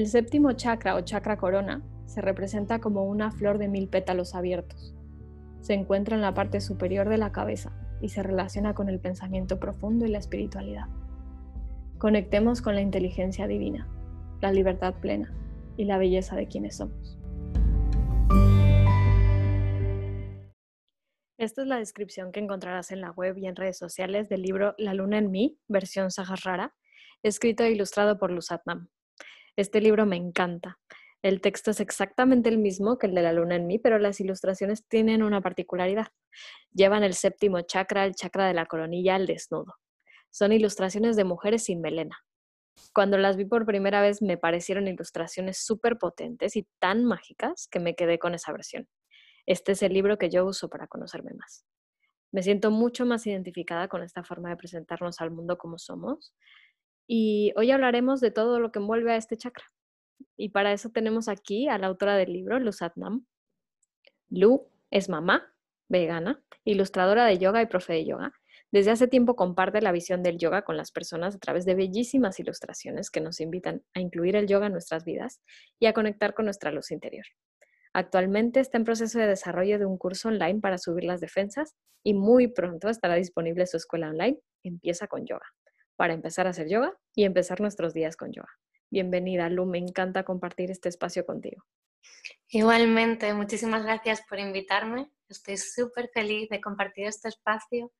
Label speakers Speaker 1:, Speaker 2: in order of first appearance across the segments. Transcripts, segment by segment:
Speaker 1: El séptimo chakra o chakra corona se representa como una flor de mil pétalos abiertos. Se encuentra en la parte superior de la cabeza y se relaciona con el pensamiento profundo y la espiritualidad. Conectemos con la inteligencia divina, la libertad plena y la belleza de quienes somos. Esta es la descripción que encontrarás en la web y en redes sociales del libro La luna en mí, versión Rara, escrito e ilustrado por Luzatnam. Este libro me encanta. El texto es exactamente el mismo que el de la luna en mí, pero las ilustraciones tienen una particularidad. Llevan el séptimo chakra, el chakra de la coronilla, al desnudo. Son ilustraciones de mujeres sin melena. Cuando las vi por primera vez me parecieron ilustraciones súper potentes y tan mágicas que me quedé con esa versión. Este es el libro que yo uso para conocerme más. Me siento mucho más identificada con esta forma de presentarnos al mundo como somos y hoy hablaremos de todo lo que envuelve a este chakra. Y para eso tenemos aquí a la autora del libro, Lu Satnam. Lu es mamá, vegana, ilustradora de yoga y profe de yoga. Desde hace tiempo comparte la visión del yoga con las personas a través de bellísimas ilustraciones que nos invitan a incluir el yoga en nuestras vidas y a conectar con nuestra luz interior. Actualmente está en proceso de desarrollo de un curso online para subir las defensas y muy pronto estará disponible su escuela online Empieza con yoga para empezar a hacer yoga y empezar nuestros días con yoga. Bienvenida, Lu, me encanta compartir este espacio contigo.
Speaker 2: Igualmente, muchísimas gracias por invitarme. Estoy súper feliz de compartir este espacio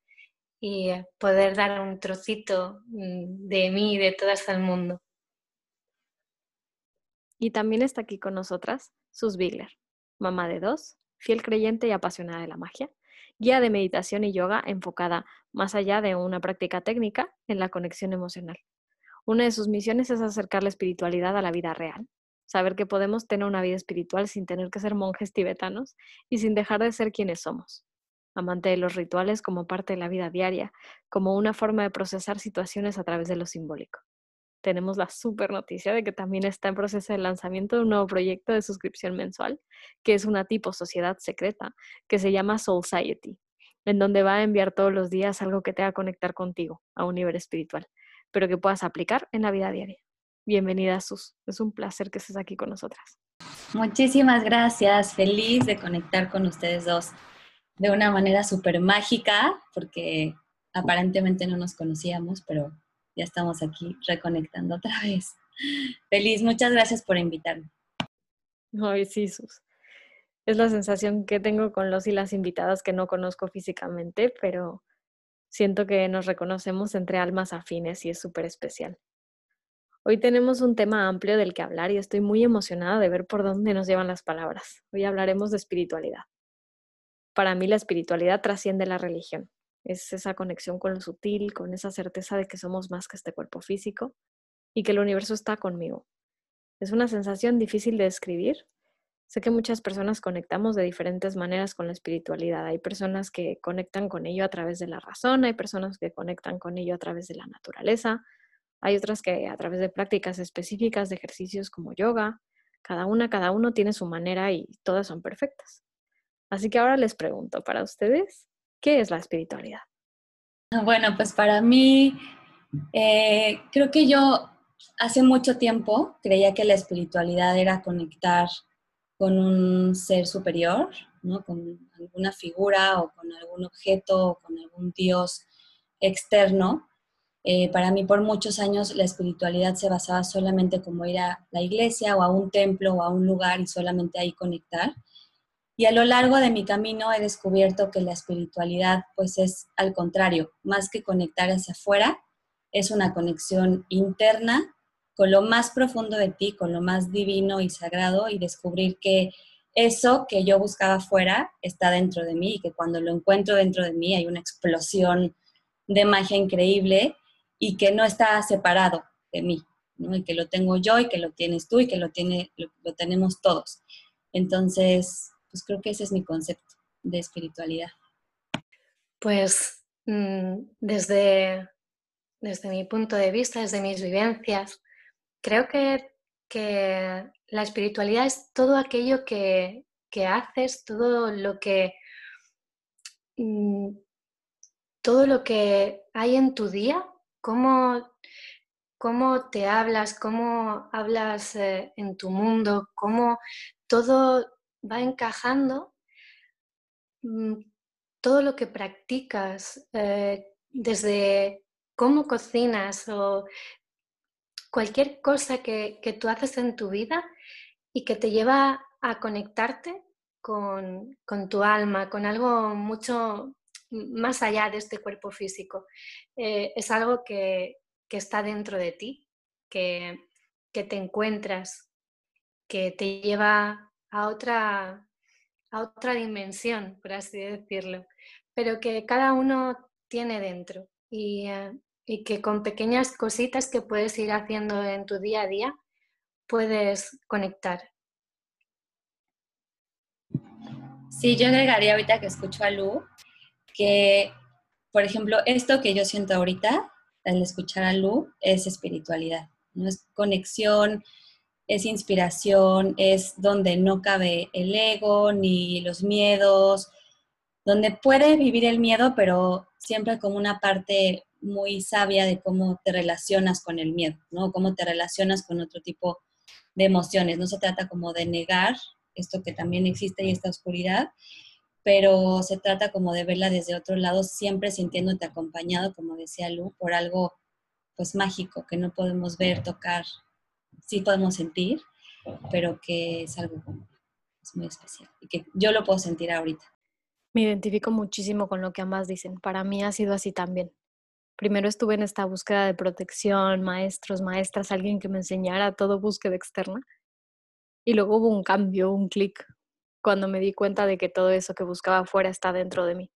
Speaker 2: y poder dar un trocito mm, de mí y de todo hasta el mundo.
Speaker 1: Y también está aquí con nosotras Sus Bigler, mamá de dos, fiel creyente y apasionada de la magia, guía de meditación y yoga enfocada más allá de una práctica técnica en la conexión emocional. Una de sus misiones es acercar la espiritualidad a la vida real, saber que podemos tener una vida espiritual sin tener que ser monjes tibetanos y sin dejar de ser quienes somos. Amante de los rituales como parte de la vida diaria, como una forma de procesar situaciones a través de lo simbólico tenemos la super noticia de que también está en proceso de lanzamiento de un nuevo proyecto de suscripción mensual, que es una tipo sociedad secreta, que se llama Society, en donde va a enviar todos los días algo que te haga conectar contigo a un nivel espiritual, pero que puedas aplicar en la vida diaria. Bienvenida, Sus. Es un placer que estés aquí con nosotras.
Speaker 3: Muchísimas gracias. Feliz de conectar con ustedes dos de una manera súper mágica, porque aparentemente no nos conocíamos, pero ya estamos aquí reconectando otra vez. Feliz, muchas gracias por invitarme.
Speaker 1: Ay, sí, Sus. Es la sensación que tengo con los y las invitadas que no conozco físicamente, pero siento que nos reconocemos entre almas afines y es súper especial. Hoy tenemos un tema amplio del que hablar y estoy muy emocionada de ver por dónde nos llevan las palabras. Hoy hablaremos de espiritualidad. Para mí la espiritualidad trasciende la religión. Es esa conexión con lo sutil, con esa certeza de que somos más que este cuerpo físico y que el universo está conmigo. Es una sensación difícil de describir. Sé que muchas personas conectamos de diferentes maneras con la espiritualidad. Hay personas que conectan con ello a través de la razón, hay personas que conectan con ello a través de la naturaleza, hay otras que a través de prácticas específicas de ejercicios como yoga. Cada una, cada uno tiene su manera y todas son perfectas. Así que ahora les pregunto para ustedes, ¿Qué es la espiritualidad?
Speaker 3: Bueno, pues para mí, eh, creo que yo hace mucho tiempo creía que la espiritualidad era conectar con un ser superior, ¿no? con alguna figura o con algún objeto o con algún dios externo. Eh, para mí por muchos años la espiritualidad se basaba solamente como ir a la iglesia o a un templo o a un lugar y solamente ahí conectar. Y a lo largo de mi camino he descubierto que la espiritualidad pues es al contrario, más que conectar hacia afuera, es una conexión interna con lo más profundo de ti, con lo más divino y sagrado y descubrir que eso que yo buscaba afuera está dentro de mí y que cuando lo encuentro dentro de mí hay una explosión de magia increíble y que no está separado de mí, y que lo tengo yo y que lo tienes tú y que lo, tiene, lo tenemos todos. Entonces, pues creo que ese es mi concepto de espiritualidad.
Speaker 2: Pues mm, desde, desde mi punto de vista, desde mis vivencias, creo que, la espiritualidad es todo aquello que, haces, todo lo que mm, todo lo que hay en tu día, cómo cómo te hablas, cómo hablas eh, en tu mundo, cómo todo va encajando, mm, todo lo que practicas, eh, desde cómo cocinas o cualquier cosa que, que, tú haces en tu vida y que te lleva a conectarte con, con tu alma, con algo mucho más allá de este cuerpo físico. Eh, es algo que, que está dentro de ti, que, te encuentras, que te lleva a otra, a otra dimensión, por así decirlo, pero que cada uno tiene dentro y, eh, y que con pequeñas cositas que puedes ir haciendo en tu día a día puedes conectar.
Speaker 3: Sí, yo agregaría ahorita que escucho a Lu que, por ejemplo, esto que yo siento ahorita al escuchar a Lu es espiritualidad, ¿no? Es conexión, es inspiración, es donde no cabe el ego ni los miedos, donde puede vivir el miedo, pero siempre como una parte muy sabia de cómo te relacionas con el miedo, ¿no? Cómo te relacionas con otro tipo de emociones. No se trata como de negar esto que también existe y esta oscuridad, pero se trata como de verla desde otro lado, siempre sintiéndote acompañado, como decía Lu, por algo pues mágico que no podemos ver, tocar, sí podemos sentir, pero que es algo es muy especial y que yo lo puedo sentir ahorita.
Speaker 1: Me identifico muchísimo con lo que ambas dicen. Para mí ha sido así también. Primero estuve en esta búsqueda de protección, maestros, maestras, alguien que me enseñara todo búsqueda externa. Y luego hubo un cambio, un clic, cuando me di cuenta de que todo eso que buscaba afuera está dentro de mí.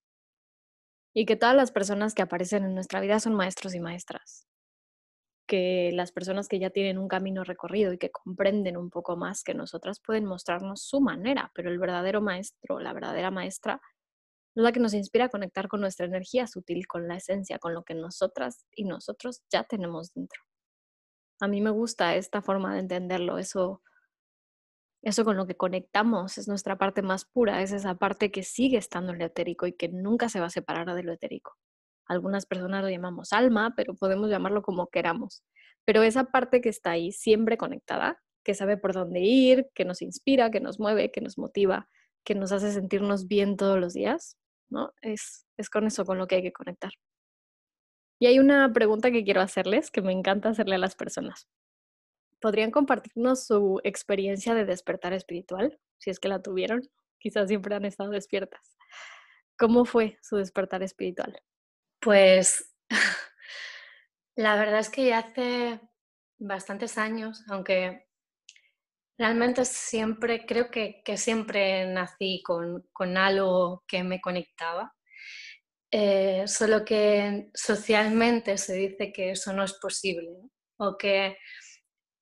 Speaker 1: Y que todas las personas que aparecen en nuestra vida son maestros y maestras. Que las personas que ya tienen un camino recorrido y que comprenden un poco más que nosotras pueden mostrarnos su manera, pero el verdadero maestro, la verdadera maestra, es la que nos inspira a conectar con nuestra energía sutil, con la esencia, con lo que nosotras y nosotros ya tenemos dentro. A mí me gusta esta forma de entenderlo, eso eso con lo que conectamos es nuestra parte más pura, es esa parte que sigue estando en lo etérico y que nunca se va a separar de lo etérico. Algunas personas lo llamamos alma, pero podemos llamarlo como queramos. Pero esa parte que está ahí siempre conectada, que sabe por dónde ir, que nos inspira, que nos mueve, que nos motiva, que nos hace sentirnos bien todos los días, ¿no? Es, es con eso con lo que hay que conectar. Y hay una pregunta que quiero hacerles, que me encanta hacerle a las personas. ¿Podrían compartirnos su experiencia de despertar espiritual? Si es que la tuvieron, quizás siempre han estado despiertas. ¿Cómo fue su despertar espiritual?
Speaker 2: Pues la verdad es que ya hace bastantes años, aunque realmente siempre, creo que, siempre nací con, algo que me conectaba. Eh, solo que socialmente se dice que eso no es posible o que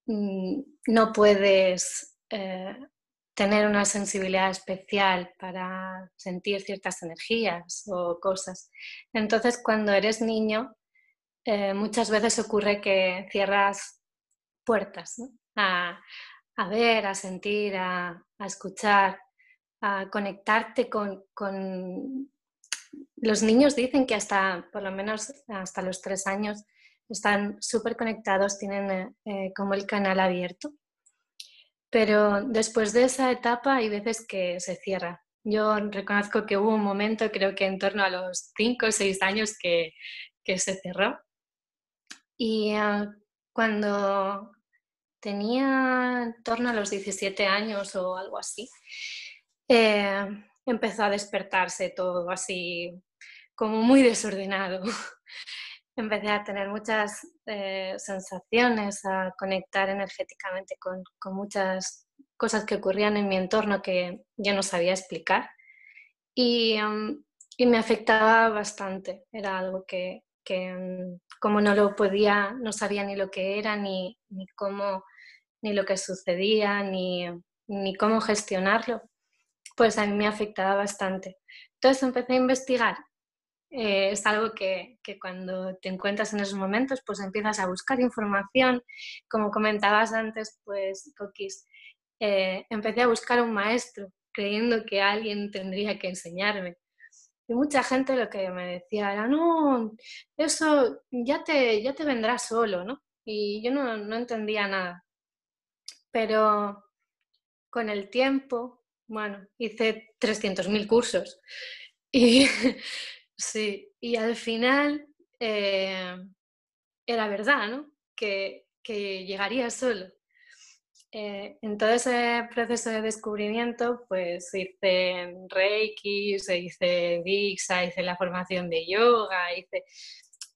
Speaker 2: Mm, no puedes eh, tener una sensibilidad especial para sentir ciertas energías o cosas. Entonces, cuando eres niño, eh, muchas veces ocurre que cierras puertas a, ver, a sentir, a, escuchar, a conectarte con, con... Los niños dicen que hasta, por lo menos hasta los tres años, están súper conectados, tienen eh, como el canal abierto. Pero después de esa etapa hay veces que se cierra. Yo reconozco que hubo un momento, creo que en torno a los 5 o 6 años, que, que se cerró. Y ah, cuando tenía en torno a los 17 años o algo así, eh, empezó a despertarse todo así como muy desordenado. empecé a tener muchas eh, sensaciones, a conectar energéticamente con, muchas cosas que ocurrían en mi entorno que yo no sabía explicar. Y, me afectaba bastante. Era algo que, como no lo podía, no sabía ni lo que era, ni, ni cómo, ni lo que sucedía, ni, ni cómo gestionarlo, pues a mí me afectaba bastante. Entonces empecé a investigar eh, es algo que, cuando te encuentras en esos momentos, pues empiezas a buscar información. Como comentabas antes, pues, Coquis, eh, empecé a buscar un maestro, creyendo que alguien tendría que enseñarme. Y mucha gente lo que me decía era, no, eso ya te, ya te vendrá solo, ¿no? y yo no, no entendía nada. Pero con el tiempo, bueno, hice 300.000 cursos y sí, y al final eh, era verdad, ¿no? Que, que llegaría solo. Eh, en todo ese proceso de descubrimiento, pues hice Reiki, hice Dixa, hice la formación de yoga, hice...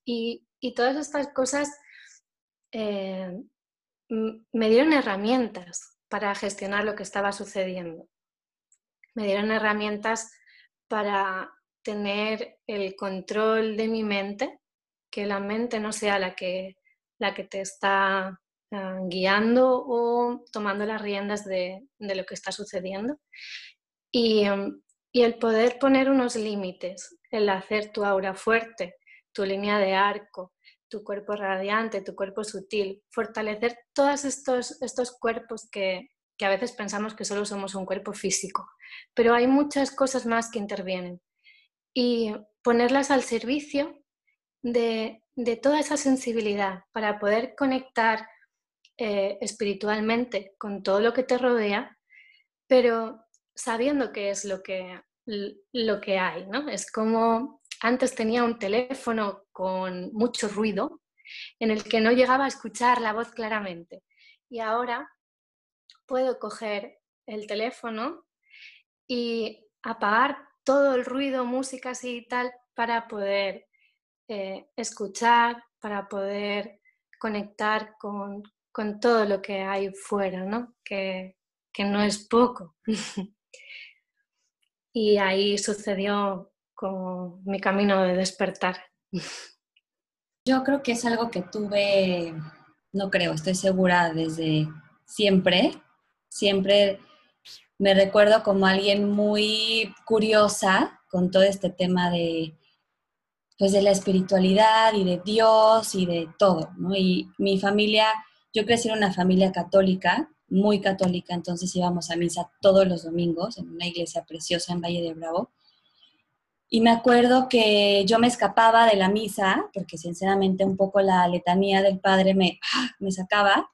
Speaker 2: Y, y todas estas cosas eh, me dieron herramientas para gestionar lo que estaba sucediendo. Me dieron herramientas para tener el control de mi mente, que la mente no sea la que, la que te está ah, guiando o tomando las riendas de, lo que está sucediendo. Y, y, el poder poner unos límites, el hacer tu aura fuerte, tu línea de arco, tu cuerpo radiante, tu cuerpo sutil, fortalecer todos estos, estos cuerpos que, que a veces pensamos que solo somos un cuerpo físico, pero hay muchas cosas más que intervienen. Y ponerlas al servicio de, toda esa sensibilidad para poder conectar eh, espiritualmente con todo lo que te rodea, pero sabiendo qué es lo que, lo que hay, ¿no? Es como antes tenía un teléfono con mucho ruido en el que no llegaba a escuchar la voz claramente. Y ahora puedo coger el teléfono y apagar todo el ruido, música así y tal, para poder eh, escuchar, para poder conectar con, todo lo que hay fuera, ¿no? Que, que no es poco. y ahí sucedió como mi camino de despertar.
Speaker 3: Yo creo que es algo que tuve, no creo, estoy segura desde siempre. Siempre me recuerdo como alguien muy curiosa con todo este tema de, pues de la espiritualidad y de Dios y de todo. Y mi familia, yo crecí en una familia católica, muy católica, entonces íbamos a misa todos los domingos en una iglesia preciosa en Valle de Bravo. Y me acuerdo que yo me escapaba de la misa, porque sinceramente un poco la letanía del padre me, ¡ah! me sacaba,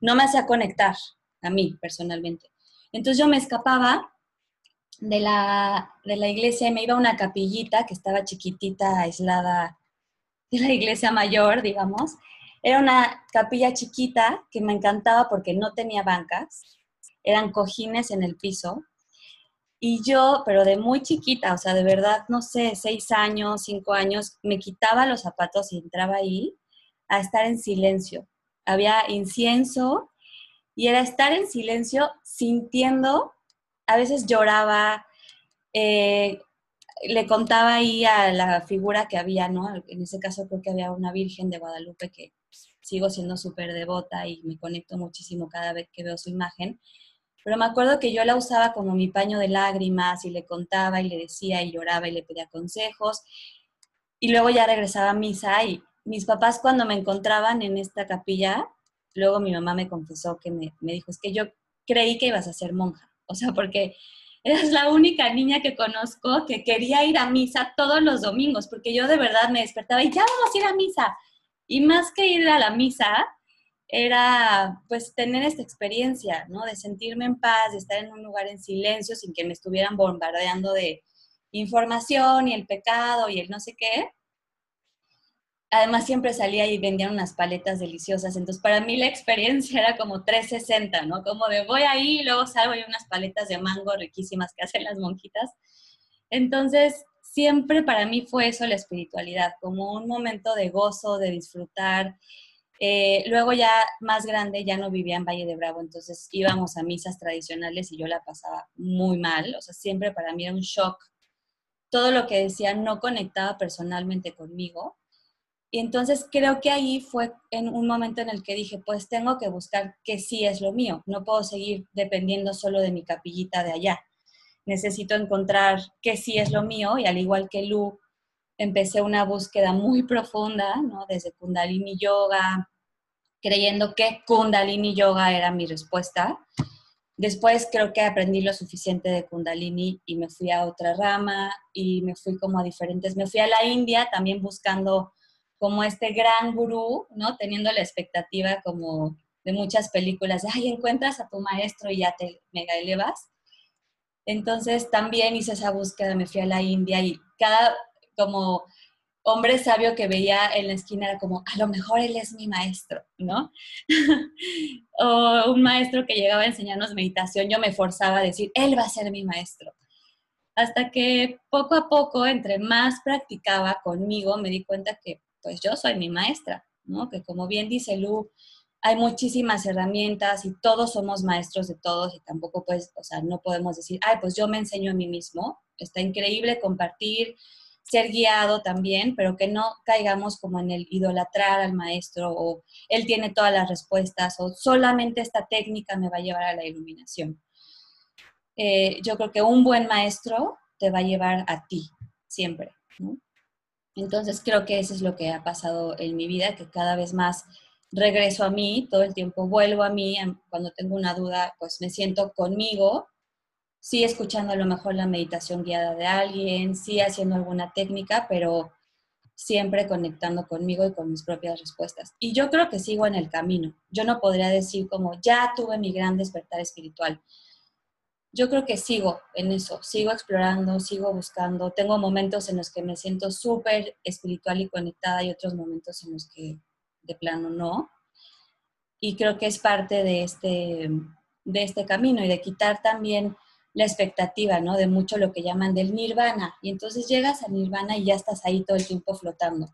Speaker 3: no me hacía conectar a mí personalmente. Entonces yo me escapaba de la, de la iglesia y me iba a una capillita que estaba chiquitita, aislada de la iglesia mayor, digamos. Era una capilla chiquita que me encantaba porque no tenía bancas, eran cojines en el piso y yo, pero de muy chiquita, o sea, de verdad, no sé, seis años, cinco años, me quitaba los zapatos y entraba ahí a estar en silencio. Había incienso y era estar en silencio sintiendo, a veces lloraba, eh, le contaba ahí a la figura que había, ¿no? En ese caso creo que había una Virgen de Guadalupe que sigo siendo súper devota y me conecto muchísimo cada vez que veo su imagen pero me acuerdo que yo la usaba como mi paño de lágrimas y le contaba y le decía y lloraba y le pedía consejos. Y luego ya regresaba a misa y mis papás cuando me encontraban en esta capilla, luego mi mamá me confesó que me, me dijo, es que yo creí que ibas a ser monja. O sea, porque eras la única niña que conozco que quería ir a misa todos los domingos, porque yo de verdad me despertaba y ya vamos a ir a misa. Y más que ir a la misa, era pues tener esta experiencia, ¿no? De sentirme en paz, de estar en un lugar en silencio sin que me estuvieran bombardeando de información y el pecado y el no sé qué. Además siempre salía y vendían unas paletas deliciosas, entonces para mí la experiencia era como 360, ¿no? Como de voy ahí y luego salgo y unas paletas de mango riquísimas que hacen las monjitas. Entonces siempre para mí fue eso la espiritualidad, como un momento de gozo, de disfrutar, eh, luego ya más grande ya no vivía en Valle de Bravo, entonces íbamos a misas tradicionales y yo la pasaba muy mal, o sea, siempre para mí era un shock. Todo lo que decía no conectaba personalmente conmigo. Y entonces creo que ahí fue en un momento en el que dije, pues tengo que buscar qué sí es lo mío, no puedo seguir dependiendo solo de mi capillita de allá. Necesito encontrar qué sí es lo mío y al igual que Lu, empecé una búsqueda muy profunda, ¿no? Desde Kundalini Yoga, creyendo que Kundalini Yoga era mi respuesta. Después creo que aprendí lo suficiente de Kundalini y me fui a otra rama y me fui como a diferentes, me fui a la India también buscando como este gran gurú, ¿no? Teniendo la expectativa como de muchas películas, de, ay, encuentras a tu maestro y ya te mega elevas. Entonces también hice esa búsqueda, me fui a la India y cada como hombre sabio que veía en la esquina era como, a lo mejor él es mi maestro, ¿no? o un maestro que llegaba a enseñarnos meditación, yo me forzaba a decir, él va a ser mi maestro. Hasta que poco a poco, entre más practicaba conmigo, me di cuenta que pues yo soy mi maestra, ¿no? Que como bien dice Lu, hay muchísimas herramientas y todos somos maestros de todos y tampoco pues, o sea, no podemos decir, ay, pues yo me enseño a mí mismo. Está increíble compartir, ser guiado también, pero que no caigamos como en el idolatrar al maestro o él tiene todas las respuestas o solamente esta técnica me va a llevar a la iluminación. Eh, yo creo que un buen maestro te va a llevar a ti siempre. Entonces creo que eso es lo que ha pasado en mi vida, que cada vez más regreso a mí, todo el tiempo vuelvo a mí, cuando tengo una duda, pues me siento conmigo sí escuchando a lo mejor la meditación guiada de alguien, sí haciendo alguna técnica, pero siempre conectando conmigo y con mis propias respuestas. Y yo creo que sigo en el camino. Yo no podría decir como, ya tuve mi gran despertar espiritual. Yo creo que sigo en eso, sigo explorando, sigo buscando. Tengo momentos en los que me siento súper espiritual y conectada y otros momentos en los que de plano no. Y creo que es parte de este, de este camino y de quitar también la expectativa, ¿no? De mucho lo que llaman del nirvana. Y entonces llegas a nirvana y ya estás ahí todo el tiempo flotando.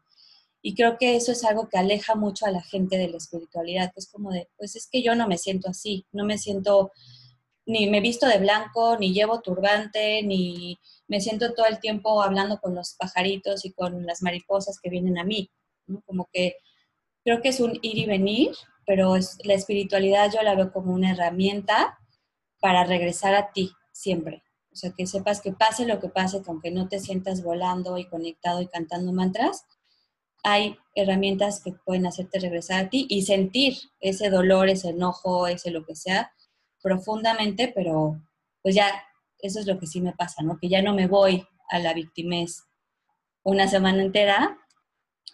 Speaker 3: Y creo que eso es algo que aleja mucho a la gente de la espiritualidad, que es como de, pues es que yo no me siento así, no me siento, ni me visto de blanco, ni llevo turbante, ni me siento todo el tiempo hablando con los pajaritos y con las mariposas que vienen a mí. Como que creo que es un ir y venir, pero es, la espiritualidad yo la veo como una herramienta para regresar a ti, siempre. O sea, que sepas que pase lo que pase, que aunque no te sientas volando y conectado y cantando mantras, hay herramientas que pueden hacerte regresar a ti y sentir ese dolor, ese enojo, ese lo que sea, profundamente, pero pues ya, eso es lo que sí me pasa, ¿no? Que ya no me voy a la victimez una semana entera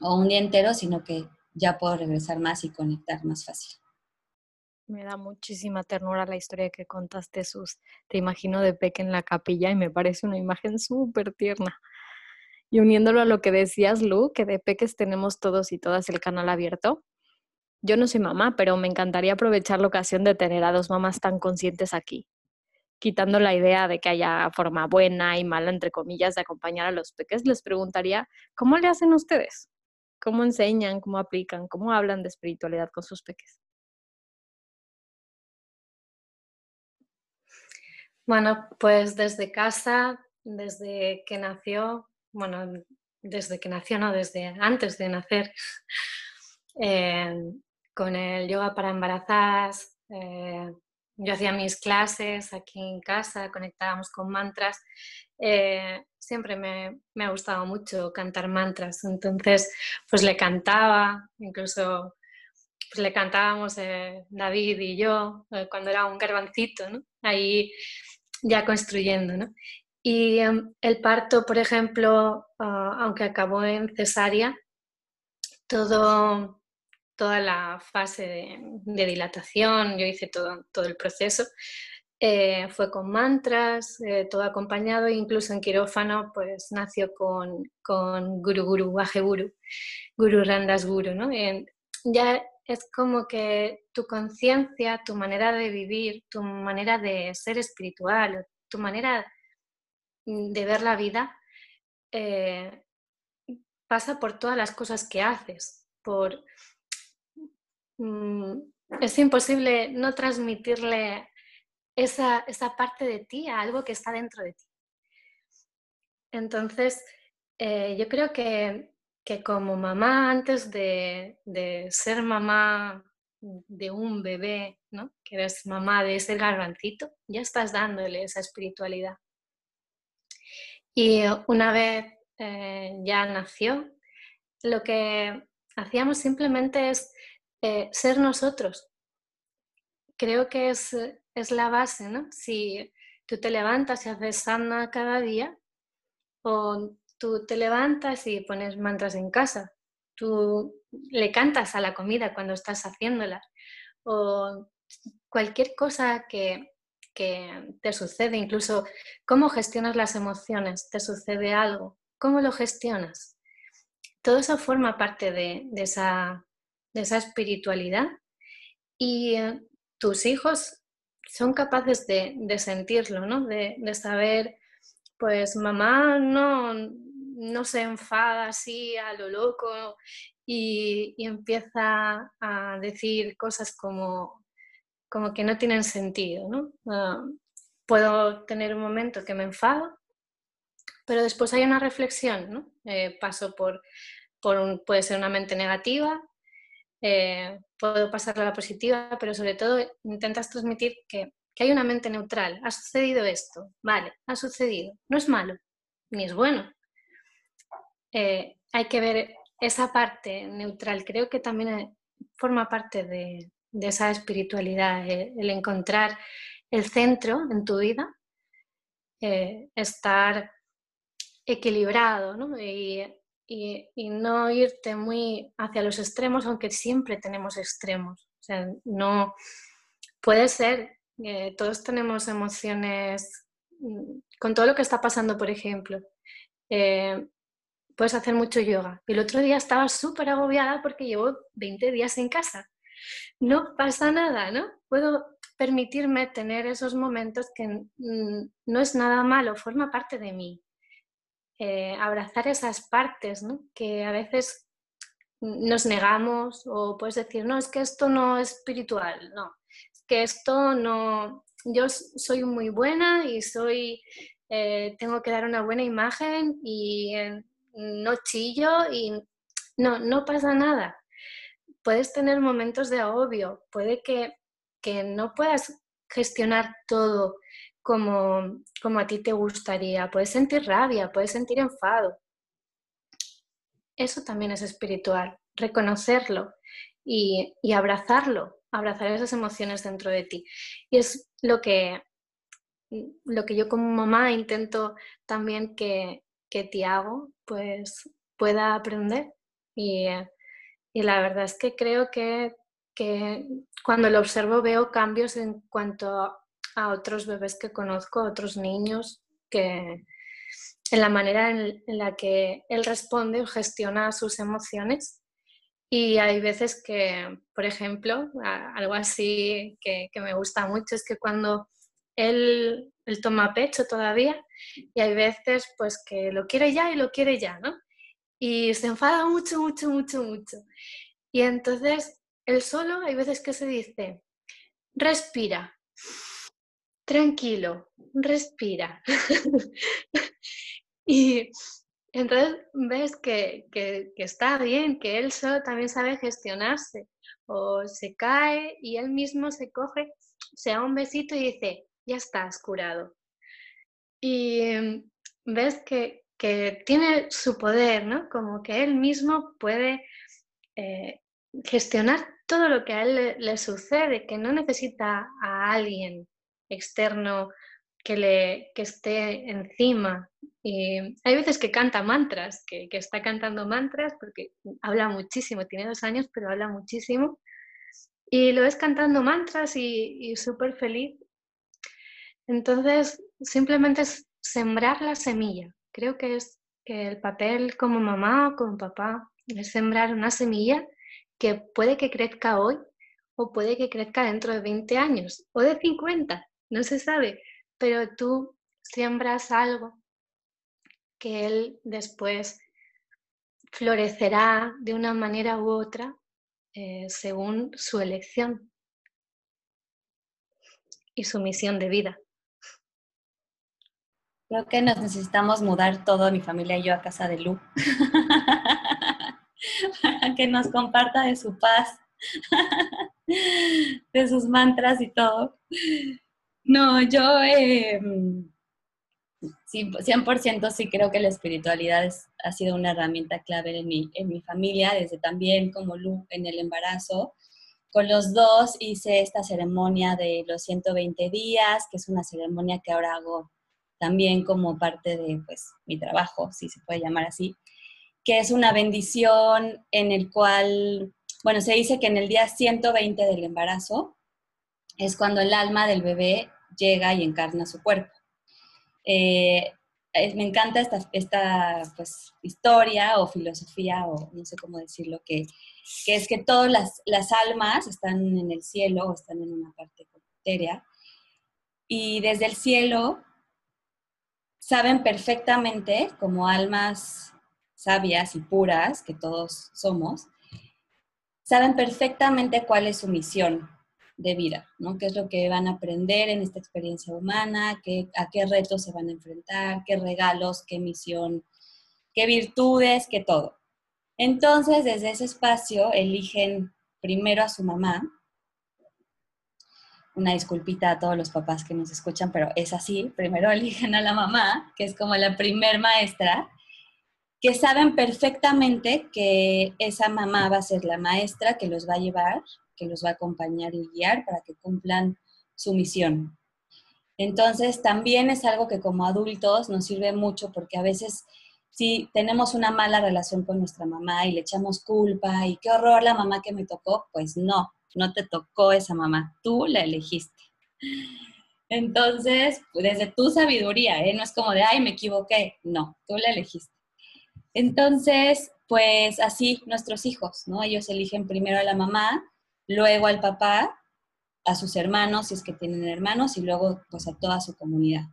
Speaker 3: o un día entero, sino que ya puedo regresar más y conectar más fácil.
Speaker 1: Me da muchísima ternura la historia que contaste, Sus. Te imagino de Peque en la capilla y me parece una imagen súper tierna. Y uniéndolo a lo que decías, Lu, que de Peques tenemos todos y todas el canal abierto. Yo no soy mamá, pero me encantaría aprovechar la ocasión de tener a dos mamás tan conscientes aquí, quitando la idea de que haya forma buena y mala, entre comillas, de acompañar a los peques, les preguntaría, ¿cómo le hacen ustedes? ¿Cómo enseñan? ¿Cómo aplican? ¿Cómo hablan de espiritualidad con sus peques?
Speaker 2: Bueno, pues desde casa, desde que nació, bueno, desde que nació, no, desde antes de nacer, eh, con el yoga para embarazadas, eh, yo hacía mis clases aquí en casa, conectábamos con mantras. Eh, siempre me, me, ha gustado mucho cantar mantras, entonces pues le cantaba, incluso pues le cantábamos David y yo cuando era un garbancito. Ahí ya construyendo, ¿no? Y em, el parto, por ejemplo, ah, aunque acabó en cesárea, todo, toda la fase de, dilatación, yo hice todo, todo el proceso, eh, fue con mantras, eh, todo acompañado, e incluso en quirófano, pues nació con, con Guru Guru, Baje Guru, Guru Randas Guru, ¿no? ya es como que tu conciencia, tu manera de vivir, tu manera de ser espiritual, tu manera de ver la vida, eh, pasa por todas las cosas que haces. Por, es imposible no transmitirle esa, parte de ti a algo que está dentro de ti. Entonces, eh, yo creo que que como mamá, antes de, ser mamá de un bebé, ¿no? que eres mamá de ese garbancito, ya estás dándole esa espiritualidad. Y una vez eh, ya nació, lo que hacíamos simplemente es eh, ser nosotros. Creo que es, es la base, ¿no? Si tú te levantas y haces sana cada día, o tú te levantas y pones mantras en casa. tú le cantas a la comida cuando estás haciéndola o cualquier cosa que, que te sucede, incluso cómo gestionas las emociones, te sucede algo, cómo lo gestionas. Todo eso forma parte de, esa, espiritualidad y eh, tus hijos son capaces de, sentirlo, ¿no? de, saber, pues mamá no, no se enfada así a lo loco y, empieza a decir cosas como, como que no tienen sentido. ¿no? Ah, puedo tener un momento que me enfado, pero después hay una reflexión, ¿no? Eh, paso por, por un, puede ser una mente negativa, eh, puedo pasar a la positiva, pero sobre todo intentas transmitir que, que, hay una mente neutral. Ha sucedido esto, vale, ha sucedido. No es malo, ni es bueno. Eh, hay que ver esa parte neutral. Creo que también forma parte de, de esa espiritualidad, el, encontrar el centro en tu vida, estar equilibrado ¿no? Y, no irte muy hacia los extremos, aunque siempre tenemos extremos. O sea, no puede ser, todos tenemos emociones mm, con todo lo que está pasando, por ejemplo. Eh, puedes hacer mucho yoga. Y el otro día estaba súper agobiada porque llevo 20 días en casa. No pasa nada, ¿no? Puedo permitirme tener esos momentos que mm, no es nada malo, forma parte de mí. Eh, abrazar esas partes que a veces nos negamos o puedes decir, no, es que esto no es espiritual, no, es que esto no, yo soy muy buena y soy, eh, tengo que dar una buena imagen y eh, no chillo y no, no pasa nada. Puedes tener momentos de agobio, puede que, que no puedas gestionar todo como, como a ti te gustaría. Puedes sentir rabia, puedes sentir enfado. Eso también es espiritual, reconocerlo y, abrazarlo, abrazar esas emociones dentro de ti. Y es lo que, lo que yo como mamá intento también que, que Tiago pues, pueda aprender. Y, y, la verdad es que creo que, que cuando lo observo veo cambios en cuanto a otros bebés que conozco, a otros niños, que en la manera en, la que él responde o gestiona sus emociones. Y hay veces que, por ejemplo, algo así que, me gusta mucho es que cuando él, él, toma pecho todavía y hay veces pues que lo quiere ya y lo quiere ya, ¿no? Y se enfada mucho, mucho, mucho, mucho. Y entonces él solo hay veces que se dice, respira, tranquilo, respira. y entonces ves que, está bien, que él solo también sabe gestionarse. O se cae y él mismo se coge, se da un besito y dice, ya estás curado. Y em, ves que, tiene su poder, ¿no? Como que él mismo puede eh, gestionar todo lo que a él le, sucede, que no necesita a alguien externo que, le, que esté encima. Y hay veces que canta mantras, que, está cantando mantras porque habla muchísimo, tiene dos años, pero habla muchísimo. Y lo ves cantando mantras y, y súper feliz. Entonces, simplemente es sembrar la semilla. Creo que es que el papel como mamá o como papá es sembrar una semilla que puede que crezca hoy o puede que crezca dentro de 20 años o de 50 no se sabe, pero tú siembras algo que él después florecerá de una manera u otra eh, según su elección y su misión de vida.
Speaker 3: Creo que nos necesitamos mudar todo, mi familia y yo, a casa de Lu, para que nos comparta de su paz, de sus mantras y todo. No, yo eh, 100% sí creo que la espiritualidad ha sido una herramienta clave en mi, en mi familia, desde también como Lu en el embarazo. Con los dos hice esta ceremonia de los 120 días, que es una ceremonia que ahora hago también como parte de pues, mi trabajo, si se puede llamar así. que es una bendición en el cual, bueno, se dice que en el día 120 del embarazo es cuando el alma del bebé llega y encarna su cuerpo. Eh, me encanta esta, esta pues, historia o filosofía, o no sé cómo decirlo, que, que es que todas las, las, almas están en el cielo o están en una parte etérea, y desde el cielo saben perfectamente, como almas sabias y puras, que todos somos, saben perfectamente cuál es su misión de vida, ¿no? ¿Qué es lo que van a aprender en esta experiencia humana? Qué, ¿A qué retos se van a enfrentar? ¿Qué regalos? ¿Qué misión? ¿Qué virtudes? ¿Qué todo? Entonces, desde ese espacio eligen primero a su mamá. Una disculpita a todos los papás que nos escuchan, pero es así. Primero eligen a la mamá, que es como la primer maestra, que saben perfectamente que esa mamá va a ser la maestra que los va a llevar que los va a acompañar y guiar para que cumplan su misión. Entonces, también es algo que como adultos nos sirve mucho porque a veces si tenemos una mala relación con nuestra mamá y le echamos culpa y qué horror la mamá que me tocó, pues no, no te tocó esa mamá, tú la elegiste. Entonces, desde tu sabiduría, ¿eh? no es como de, ay, me equivoqué, no, tú la elegiste. Entonces, pues así nuestros hijos, ¿no? Ellos eligen primero a la mamá luego al papá, a sus hermanos, si es que tienen hermanos, y luego pues a toda su comunidad.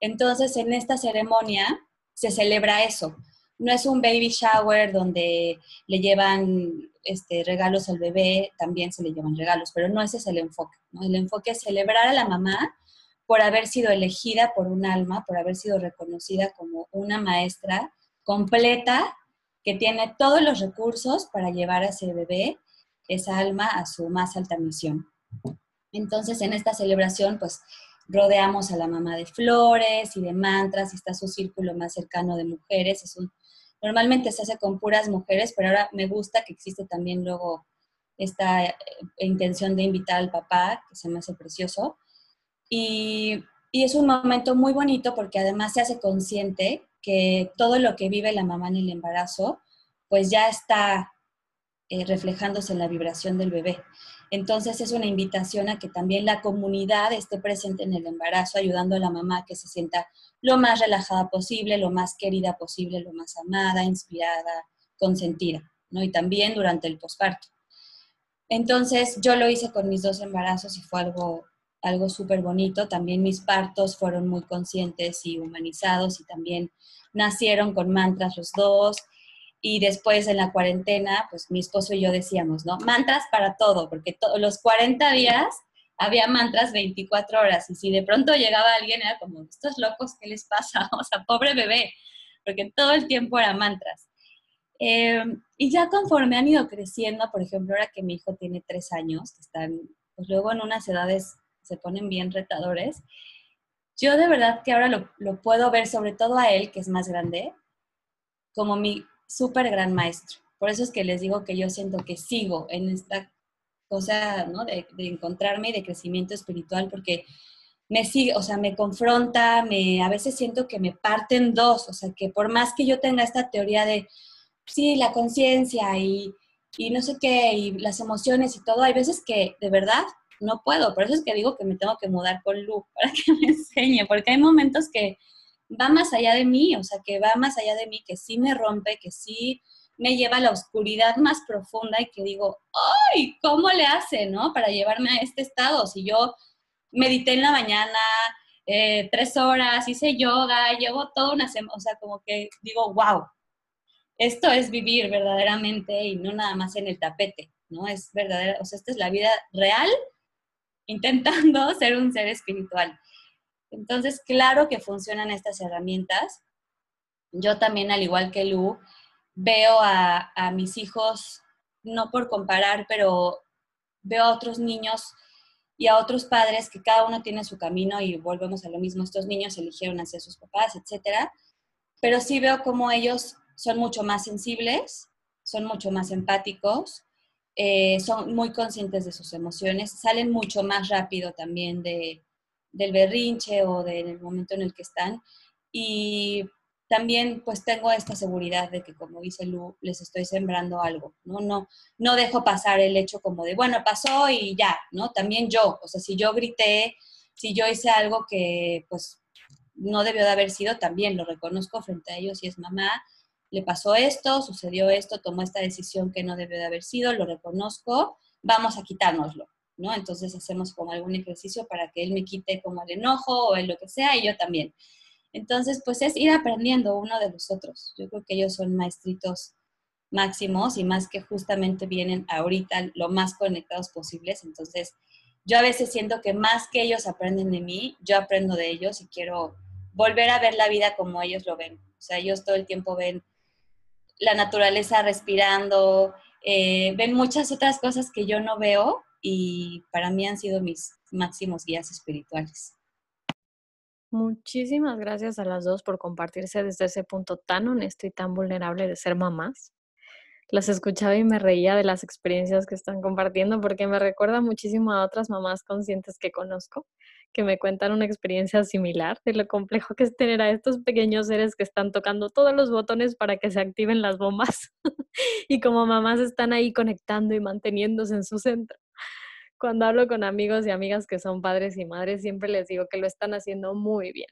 Speaker 3: Entonces, en esta ceremonia se celebra eso. No es un baby shower donde le llevan este, regalos al bebé, también se le llevan regalos, pero no ese es el enfoque. El enfoque es celebrar a la mamá por haber sido elegida por un alma, por haber sido reconocida como una maestra completa que tiene todos los recursos para llevar a ese bebé esa alma a su más alta misión. Entonces, en esta celebración, pues rodeamos a la mamá de flores y de mantras, y está su círculo más cercano de mujeres. Es un, normalmente se hace con puras mujeres, pero ahora me gusta que existe también luego esta eh, intención de invitar al papá, que se me hace precioso. Y, y es un momento muy bonito porque además se hace consciente que todo lo que vive la mamá en el embarazo, pues ya está eh, reflejándose en la vibración del bebé. Entonces es una invitación a que también la comunidad esté presente en el embarazo, ayudando a la mamá a que se sienta lo más relajada posible, lo más querida posible, lo más amada, inspirada, consentida, ¿no? Y también durante el posparto. Entonces yo lo hice con mis dos embarazos y fue algo, algo súper bonito. También mis partos fueron muy conscientes y humanizados y también nacieron con mantras los dos y después en la cuarentena, pues mi esposo y yo decíamos, ¿no? Mantras para todo, porque todos los 40 días había mantras 24 horas y si de pronto llegaba alguien era como, estos locos, ¿qué les pasa? O sea, pobre bebé, porque todo el tiempo era mantras. Em, y ya conforme han ido creciendo, por ejemplo, ahora que mi hijo tiene tres años, que están, pues luego en unas edades se ponen bien retadores, yo de verdad que ahora lo, lo puedo ver, sobre todo a él, que es más grande, como mi súper gran maestro. Por eso es que les digo que yo siento que sigo en esta cosa, ¿no? De, encontrarme y de crecimiento espiritual, porque me sigue, o sea, me confronta, me, a veces siento que me parten dos, o sea, que por más que yo tenga esta teoría de, sí, la conciencia y, y no sé qué, y las emociones y todo, hay veces que de verdad no puedo, por eso es que digo que me tengo que mudar con Lu para que me enseñe, porque hay momentos que va más allá de mí, o sea, que va más allá de mí, que sí me rompe, que sí me lleva a la oscuridad más profunda y que digo, ¡ay! ¿Cómo le hace, no? Para llevarme a este estado. Si yo medité en la mañana eh, tres horas, hice yoga, llevo toda una semana, o sea, como que digo, wow, esto es vivir verdaderamente y no nada más en el tapete, ¿no? Es verdadera, o sea, esta es la vida real intentando ser un ser espiritual. Entonces, claro que funcionan estas herramientas. Yo también, al igual que Lu, veo a, mis hijos, no por comparar, pero veo a otros niños y a otros padres que cada uno tiene su camino y volvemos a lo mismo, estos niños eligieron hacia sus papás, etcétera, pero sí veo como ellos son mucho más sensibles, son mucho más empáticos, eh, son muy conscientes de sus emociones, salen mucho más rápido también de, del berrinche o del momento en el que están. Y, también pues tengo esta seguridad de que, como dice Lu, les estoy sembrando algo, ¿no? No, no dejo pasar el hecho como de, bueno, pasó y ya, ¿no? También yo, o sea, si yo grité, si yo hice algo que pues no debió de haber sido, también lo reconozco frente a ellos y es mamá, le pasó esto, sucedió esto, tomó esta decisión que no debió de haber sido, lo reconozco, vamos a quitárnoslo, ¿no? Entonces hacemos como algún ejercicio para que él me quite como el enojo o el lo que sea y yo también. Entonces, pues es ir aprendiendo uno de los otros. Yo creo que ellos son maestritos máximos y más que justamente vienen ahorita lo más conectados posibles. Entonces, yo a veces siento que más que ellos aprenden de mí, yo aprendo de ellos y quiero volver a ver la vida como ellos lo ven. O sea, ellos todo el tiempo ven la naturaleza respirando, eh, ven muchas otras cosas que yo no veo y para mí han sido mis máximos guías espirituales.
Speaker 1: Muchísimas gracias a las dos por compartirse desde ese punto tan honesto y tan vulnerable de ser mamás. Las escuchaba y me reía de las experiencias que están compartiendo porque me recuerda muchísimo a otras mamás conscientes que conozco que me cuentan una experiencia similar de lo complejo que es tener a estos pequeños seres que están tocando todos los botones para que se activen las bombas y como mamás están ahí conectando y manteniéndose en su centro cuando hablo con amigos y amigas que son padres y madres, siempre les digo que lo están haciendo muy bien.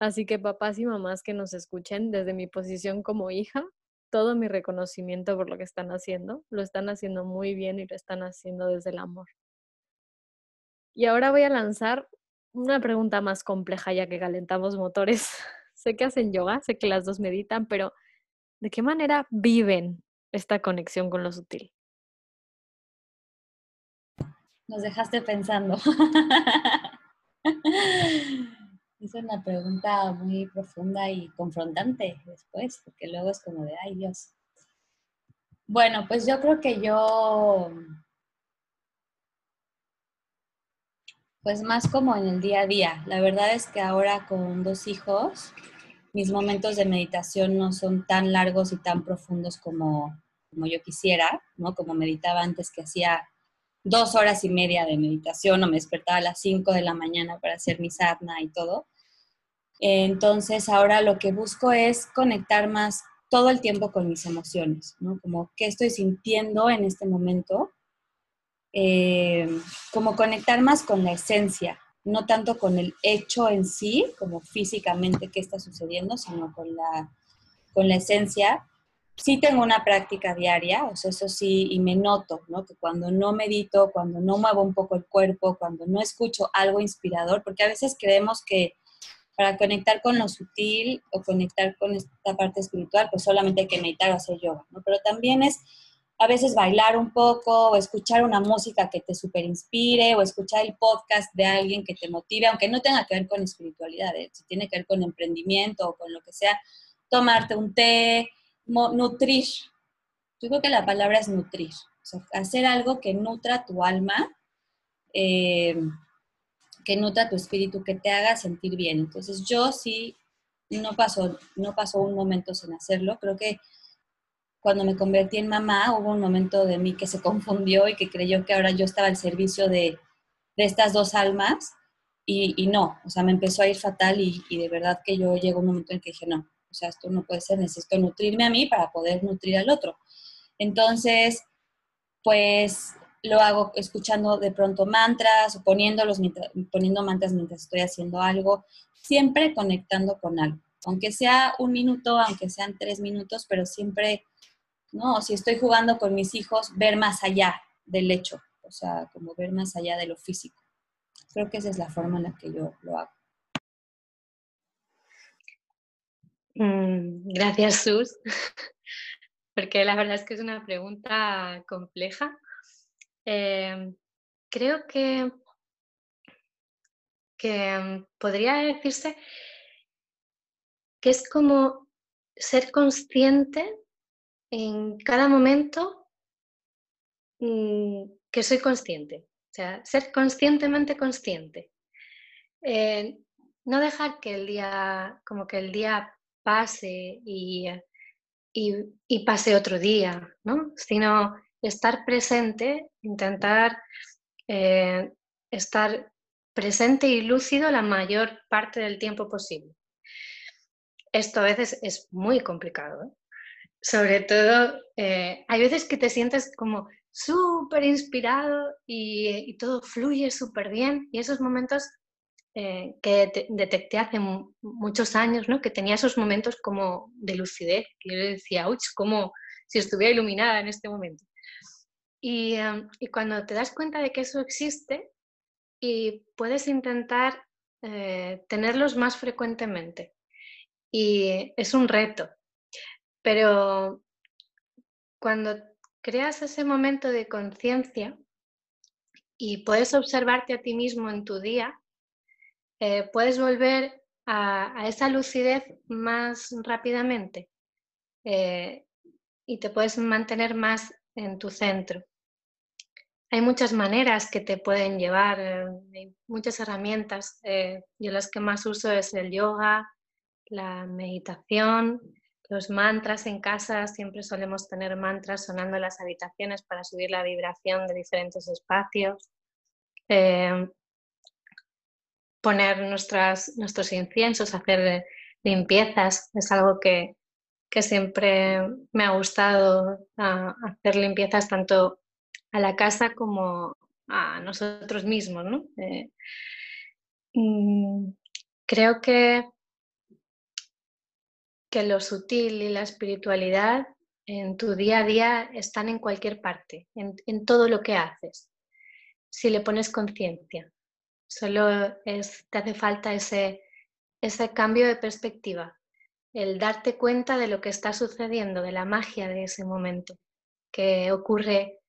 Speaker 1: Así que papás y mamás que nos escuchen desde mi posición como hija, todo mi reconocimiento por lo que están haciendo, lo están haciendo muy bien y lo están haciendo desde el amor. Y ahora voy a lanzar una pregunta más compleja ya que calentamos motores. sé que hacen yoga, sé que las dos meditan, pero ¿de qué manera viven esta conexión con lo sutil?
Speaker 3: Nos dejaste pensando. es una pregunta muy profunda y confrontante después, porque luego es como de, ay Dios. Bueno, pues yo creo que yo, pues más como en el día a día. La verdad es que ahora con dos hijos, mis momentos de meditación no son tan largos y tan profundos como, como yo quisiera, ¿no? Como meditaba antes que hacía dos horas y media de meditación o me despertaba a las cinco de la mañana para hacer mi sadhana y todo. Entonces ahora lo que busco es conectar más todo el tiempo con mis emociones, ¿no? Como qué estoy sintiendo en este momento, eh, como conectar más con la esencia, no tanto con el hecho en sí, como físicamente qué está sucediendo, sino con la, con la esencia sí tengo una práctica diaria, o sea, eso sí, y me noto, ¿no? Que cuando no medito, cuando no muevo un poco el cuerpo, cuando no escucho algo inspirador, porque a veces creemos que para conectar con lo sutil o conectar con esta parte espiritual, pues solamente hay que meditar o hacer yoga, ¿no? Pero también es a veces bailar un poco o escuchar una música que te super inspire o escuchar el podcast de alguien que te motive, aunque no tenga que ver con espiritualidad, ¿eh? si tiene que ver con emprendimiento o con lo que sea, tomarte un té, nutrir. Yo creo que la palabra es nutrir. hacer algo que nutra tu alma, eh, que nutra tu espíritu, que te haga sentir bien. Entonces yo sí no pasó, no pasó un momento sin hacerlo. Creo que cuando me convertí en mamá hubo un momento de mí que se confundió y que creyó que ahora yo estaba al servicio de, estas dos almas y, no, o sea, me empezó a ir fatal y, y de verdad que yo llegó un momento en que dije, no, sea, esto no puede ser, necesito nutrirme a mí para poder nutrir al otro. Entonces, pues lo hago escuchando de pronto mantras o poniéndolos, poniendo mantras mientras estoy haciendo algo, siempre conectando con algo. Aunque sea un minuto, aunque sean tres minutos, pero siempre, no, si estoy jugando con mis hijos, ver más allá del hecho, o sea, como ver más allá de lo físico. Creo que esa es la forma en la que yo lo hago.
Speaker 2: Mm, gracias, Sus, porque la verdad es que es una pregunta compleja. Em, creo que, que mm, podría decirse que es como ser consciente en cada momento mm, que soy consciente. O sea, ser conscientemente consciente. Eh, no dejar que el día, como que el día pase y, y, pase otro día, ¿no? sino estar presente, intentar eh, estar presente y lúcido la mayor parte del tiempo posible. esto a veces es muy complicado. ¿eh? Sobre todo, eh, hay veces que te sientes como súper inspirado y, todo fluye súper bien y esos momentos eh, que detecté hace muchos años, ¿no? que tenía esos momentos como de lucidez, que yo decía, uy, como si estuviera iluminada en este momento. Y, em, y, cuando te das cuenta de que eso existe y puedes intentar eh, tenerlos más frecuentemente. Y es un reto, pero cuando creas ese momento de conciencia y puedes observarte a ti mismo en tu día, eh, puedes volver a, esa lucidez más rápidamente eh, y te puedes mantener más en tu centro. Hay muchas maneras que te pueden llevar, eh, muchas herramientas. yo las que más uso es el yoga, la meditación, los mantras en casa, siempre solemos tener mantras sonando en las habitaciones para subir la vibración de diferentes espacios. Poner nuestros inciensos, hacer limpiezas, es algo que, siempre me ha gustado hacer limpiezas tanto a la casa como a nosotros mismos. Eh, mm, creo que que lo sutil y la espiritualidad en tu día a día están en cualquier parte, en, todo lo que haces, si le pones conciencia. Solo es, te hace falta ese, ese cambio de perspectiva, el darte cuenta de lo que está sucediendo, de la magia de ese momento, que ocurre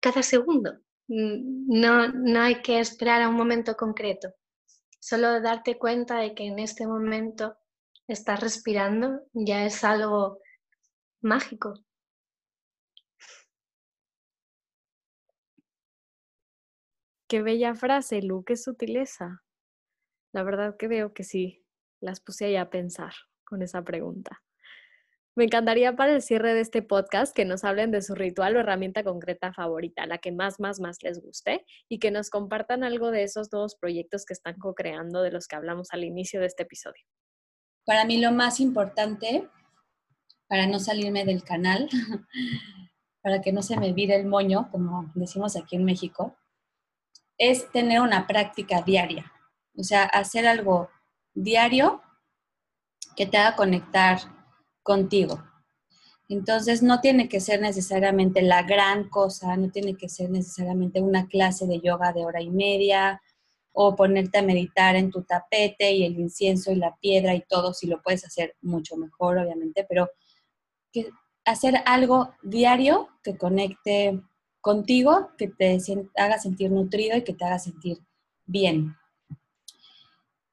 Speaker 2: cada segundo. No, no hay que esperar a un momento concreto, solo darte cuenta de que en este momento estás respirando ya es algo mágico.
Speaker 1: Qué bella frase, Lu, qué sutileza. La verdad que veo que sí, las puse ahí a pensar con esa pregunta. Me encantaría para el cierre de este podcast que nos hablen de su ritual o herramienta concreta favorita, la que más, más, más les guste, y que nos compartan algo de esos nuevos proyectos que están co-creando de los que hablamos al inicio de este episodio.
Speaker 3: Para mí lo más importante, para no salirme del canal, para que no se me vire el moño, como decimos aquí en México, es tener una práctica diaria. O sea, hacer algo diario que te haga conectar contigo. Entonces, no tiene que ser necesariamente la gran cosa, no tiene que ser necesariamente una clase de yoga de hora y media, o ponerte a meditar en tu tapete y el incienso y la piedra y todo, si lo puedes hacer mucho mejor, obviamente, pero que hacer algo diario que conecte contigo, que te haga sentir nutrido y que te haga sentir bien.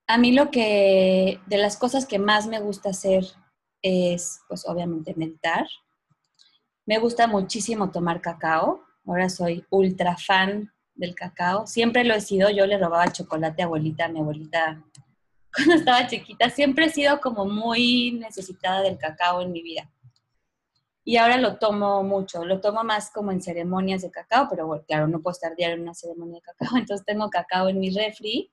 Speaker 3: A mí lo que, de las cosas que más me gusta hacer es, pues obviamente, meditar. Me gusta muchísimo tomar cacao. Ahora soy ultra fan del cacao. Siempre lo he sido, yo le robaba chocolate a abuelita, a mi abuelita cuando estaba chiquita. Siempre he sido como muy necesitada del cacao en mi vida. Y ahora lo tomo mucho, lo tomo más como en ceremonias de cacao, pero bueno, claro, no puedo estar diario en una ceremonia de cacao, entonces tengo cacao en mi refri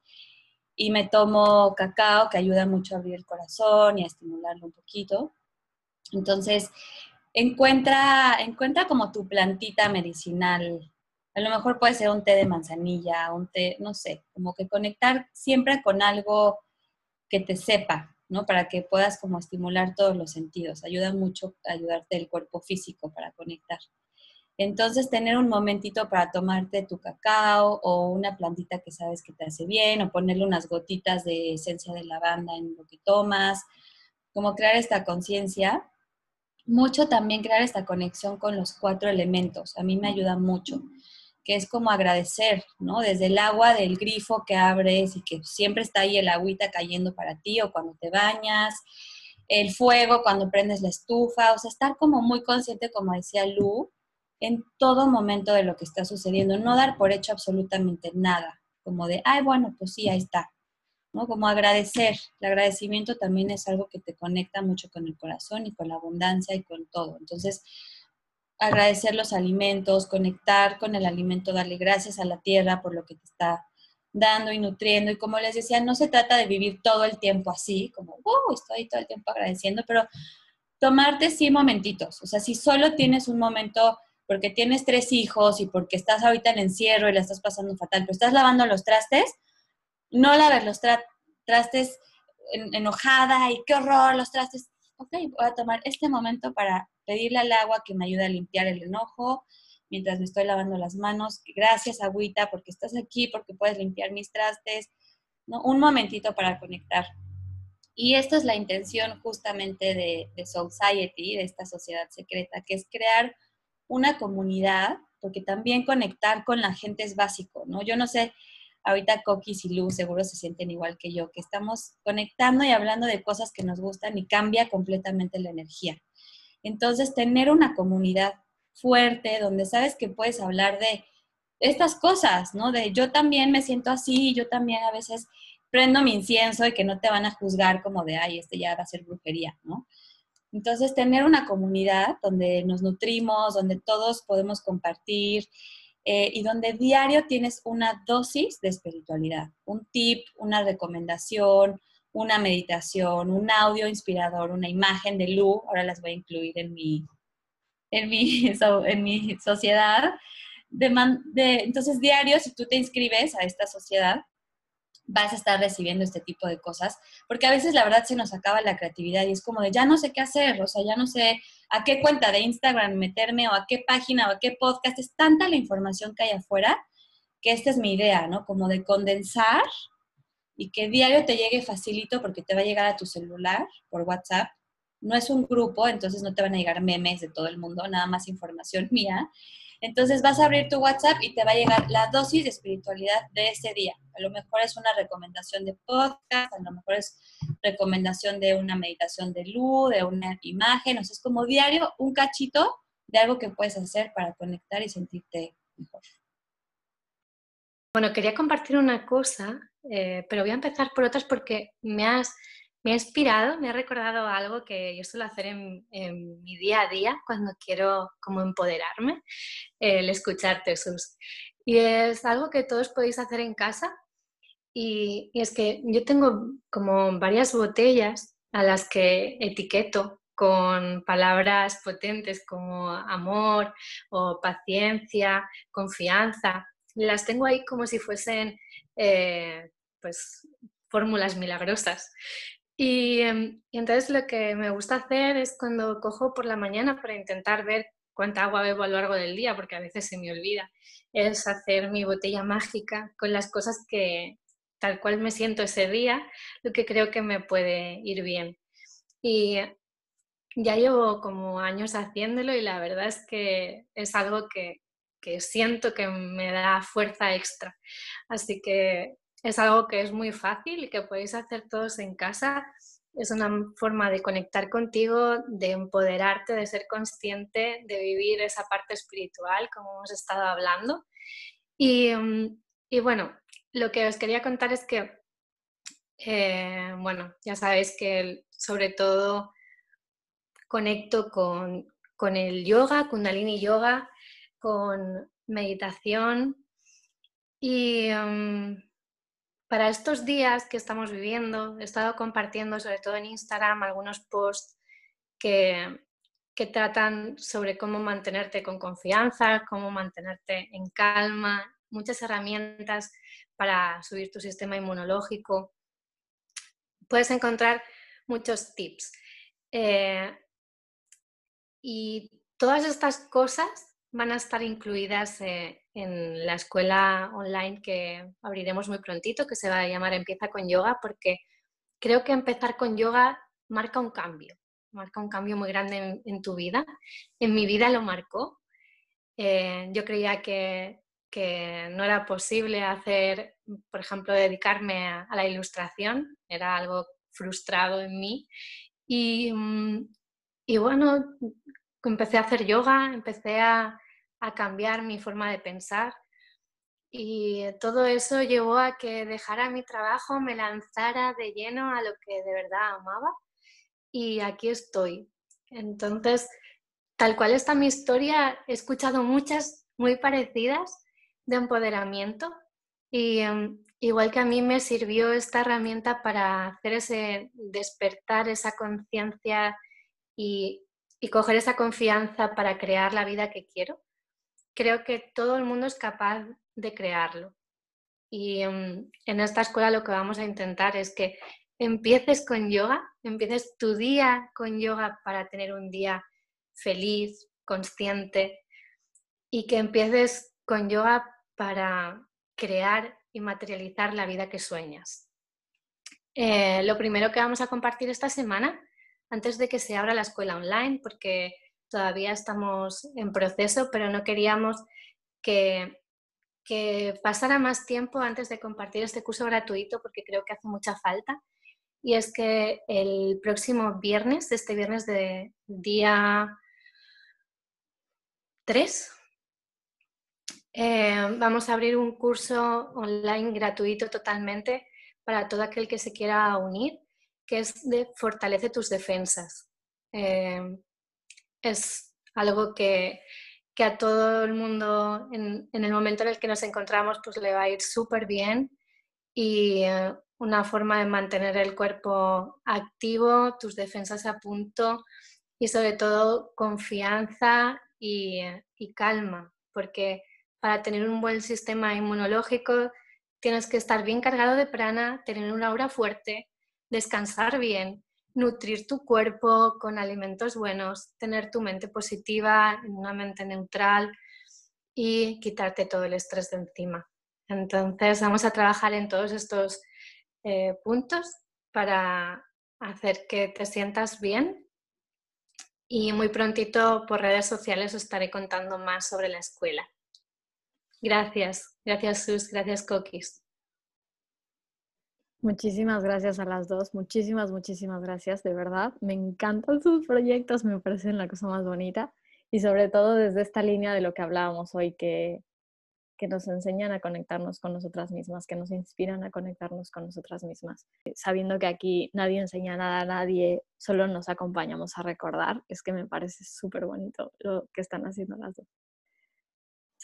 Speaker 3: y me tomo cacao que ayuda mucho a abrir el corazón y a estimularlo un poquito. Entonces, encuentra, encuentra como tu plantita medicinal a lo mejor puede ser un té de manzanilla, un té, no sé, como que conectar siempre con algo que te sepa, ¿no? Para que puedas como estimular todos los sentidos. Ayuda mucho a ayudarte el cuerpo físico para conectar. Entonces, tener un momentito para tomarte tu cacao o una plantita que sabes que te hace bien, o ponerle unas gotitas de esencia de lavanda en lo que tomas, como crear esta conciencia. Mucho también crear esta conexión con los cuatro elementos. A mí me ayuda mucho que es como agradecer, ¿no? Desde el agua del grifo que abres y que siempre está ahí el agüita cayendo para ti o cuando te bañas, el fuego cuando prendes la estufa, o sea, estar como muy consciente, como decía Lu, en todo momento de lo que está sucediendo, no dar por hecho absolutamente nada, como de, ay, bueno, pues sí, ahí está, ¿no? Como agradecer. El agradecimiento también es algo que te conecta mucho con el corazón y con la abundancia y con todo. Entonces, agradecer los alimentos, conectar con el alimento, darle gracias a la tierra por lo que te está dando y nutriendo. Y como les decía, no se trata de vivir todo el tiempo así, como, wow, estoy todo el tiempo agradeciendo, pero tomarte sí momentitos. O sea, si solo tienes un momento porque tienes tres hijos y porque estás ahorita en encierro y la estás pasando fatal, pero estás lavando los trastes, no laves los trastes enojada y qué horror los trastes. Ok, voy a tomar este momento para pedirle al agua que me ayude a limpiar el enojo mientras me estoy lavando las manos. Gracias, agüita, porque estás aquí, porque puedes limpiar mis trastes. ¿no? Un momentito para conectar. Y esta es la intención justamente de, de Society, de esta sociedad secreta, que es crear una comunidad, porque también conectar con la gente es básico, ¿no? Yo no sé, ahorita Coquis y Lu seguro se sienten igual que yo, que estamos conectando y hablando de cosas que nos gustan y cambia completamente la energía. Entonces, tener una comunidad fuerte donde sabes que puedes hablar de estas cosas, ¿no? De yo también me siento así, yo también a veces prendo mi incienso y que no te van a juzgar como de, ay, este ya va a ser brujería, ¿no? Entonces, tener una comunidad donde nos nutrimos, donde todos podemos compartir eh, y donde diario tienes una dosis de espiritualidad, un tip, una recomendación, una meditación, un audio inspirador, una imagen de Lu, ahora las voy a incluir en mi, en mi, en mi sociedad. de, entonces, diario, si tú te inscribes a esta sociedad, vas a estar recibiendo este tipo de cosas, porque a veces la verdad se nos acaba la creatividad y es como de ya no sé qué hacer, o sea, ya no sé a qué cuenta de Instagram meterme o a qué página o a qué podcast, es tanta la información que hay afuera que esta es mi idea, ¿no? Como de condensar y que diario te llegue facilito porque te va a llegar a tu celular por WhatsApp. No es un grupo, entonces no te van a llegar memes de todo el mundo, nada más información mía. Entonces vas a abrir tu WhatsApp y te va a llegar la dosis de espiritualidad de ese día. A lo mejor es una recomendación de podcast, a lo mejor es recomendación de una meditación de luz, de una imagen, o sea, es como diario un cachito de algo que puedes hacer para conectar y sentirte mejor.
Speaker 2: Bueno, quería compartir una cosa, eh, pero voy a empezar por otras porque me has me ha inspirado, me ha recordado algo que yo suelo hacer en, mi día a día cuando quiero como empoderarme, el escucharte, Sus. Y es algo que todos podéis hacer en casa. Y, es que yo tengo como varias botellas a las que etiqueto con palabras potentes como amor o paciencia, confianza. Las tengo ahí como si fuesen eh, pues fórmulas milagrosas. Em, y, entonces lo que me gusta hacer es cuando cojo por la mañana para intentar ver cuánta agua bebo a lo largo del día, porque a veces se me olvida, es hacer mi botella mágica con las cosas que tal cual me siento ese día, lo que creo que me puede ir bien. Y ya llevo como años haciéndolo y la verdad es que es algo que, que siento que me da fuerza extra. Así que es algo que es muy fácil y que podéis hacer todos en casa. Es una forma de conectar contigo, de empoderarte, de ser consciente, de vivir esa parte espiritual, como hemos estado hablando. Y, mm, bueno, lo que os quería contar es que, eh, bueno, ya sabéis que sobre todo conecto con, con el yoga, Kundalini Yoga, con meditación y mm, para estos días que estamos viviendo, he estado compartiendo, sobre todo en Instagram, algunos posts que, tratan sobre cómo mantenerte con confianza, cómo mantenerte en calma, muchas herramientas para subir tu sistema inmunológico. Puedes encontrar muchos tips. Eh, y todas estas cosas van a estar incluidas eh, en la escuela online que abriremos muy prontito, que se va a llamar Empieza con Yoga, porque creo que empezar con yoga marca un cambio, marca un cambio muy grande en, tu vida. En mi vida lo marcó. Eh, yo creía que, no era posible hacer, por ejemplo, dedicarme a, la ilustración, era algo frustrado en mí. Y, mm, y bueno, empecé a hacer yoga, empecé a, a cambiar mi forma de pensar. Y todo eso llevó a que dejara mi trabajo, me lanzara de lleno a lo que de verdad amaba y aquí estoy. Entonces, tal cual está mi historia, he escuchado muchas muy parecidas de empoderamiento y, em, igual que a mí me sirvió esta herramienta para hacer ese despertar, esa conciencia y, y coger esa confianza para crear la vida que quiero, creo que todo el mundo es capaz de crearlo. Y mm, en esta escuela lo que vamos a intentar es que empieces con yoga, empieces tu día con yoga para tener un día feliz, consciente y que empieces con yoga para crear y materializar la vida que sueñas. Eh, lo primero que vamos a compartir esta semana, antes de que se abra la escuela online, porque todavía estamos en proceso, pero no queríamos que, que pasara más tiempo antes de compartir este curso gratuito, porque creo que hace mucha falta. Y es que el próximo viernes, este viernes de día 3, eh, vamos a abrir un curso online gratuito totalmente para todo aquel que se quiera unir, que es de Fortalece tus defensas. Eh, es algo que, a todo el mundo en, el momento en el que nos encontramos pues le va a ir súper bien y eh, una forma de mantener el cuerpo activo, tus defensas a punto y sobre todo confianza y calma, porque para tener un buen sistema inmunológico tienes que estar bien cargado de prana, tener una aura fuerte, descansar bien, nutrir tu cuerpo con alimentos buenos, tener tu mente positiva, una mente neutral y quitarte todo el estrés de encima. Entonces vamos a trabajar en todos estos eh, puntos para hacer que te sientas bien y muy prontito por redes sociales os estaré contando más sobre la escuela. Gracias, gracias Sus, gracias Coquis.
Speaker 1: Muchísimas gracias a las dos, muchísimas, muchísimas gracias, de verdad. Me encantan sus proyectos, me parecen la cosa más bonita y sobre todo desde esta línea de lo que hablábamos hoy, que, que nos enseñan a conectarnos con nosotras mismas, que nos inspiran a conectarnos con nosotras mismas. Sabiendo que aquí nadie enseña nada a nadie, solo nos acompañamos a recordar, es que me parece súper bonito lo que están haciendo las dos.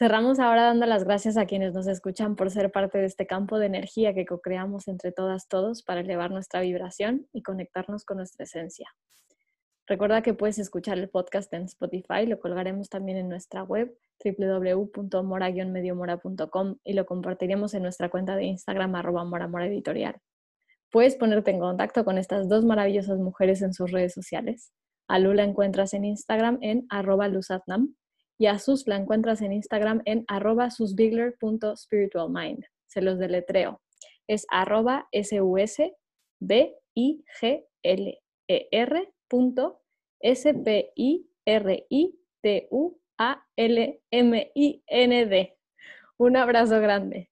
Speaker 1: Cerramos ahora dando las gracias a quienes nos escuchan por ser parte de este campo de energía que co-creamos entre todas todos para elevar nuestra vibración y conectarnos con nuestra esencia. Recuerda que puedes escuchar el podcast en Spotify, lo colgaremos también en nuestra web www.mora-mediomora.com y lo compartiremos en nuestra cuenta de Instagram arroba mora editorial. Puedes ponerte en contacto con estas dos maravillosas mujeres en sus redes sociales. A Lula encuentras en Instagram en arroba luzatnam y a Sus la encuentras en Instagram en arroba susbigler.spiritualmind. Se los deletreo. Es arroba S-U-S B I G L E R S P I R I T U A L M I N D. Un abrazo grande.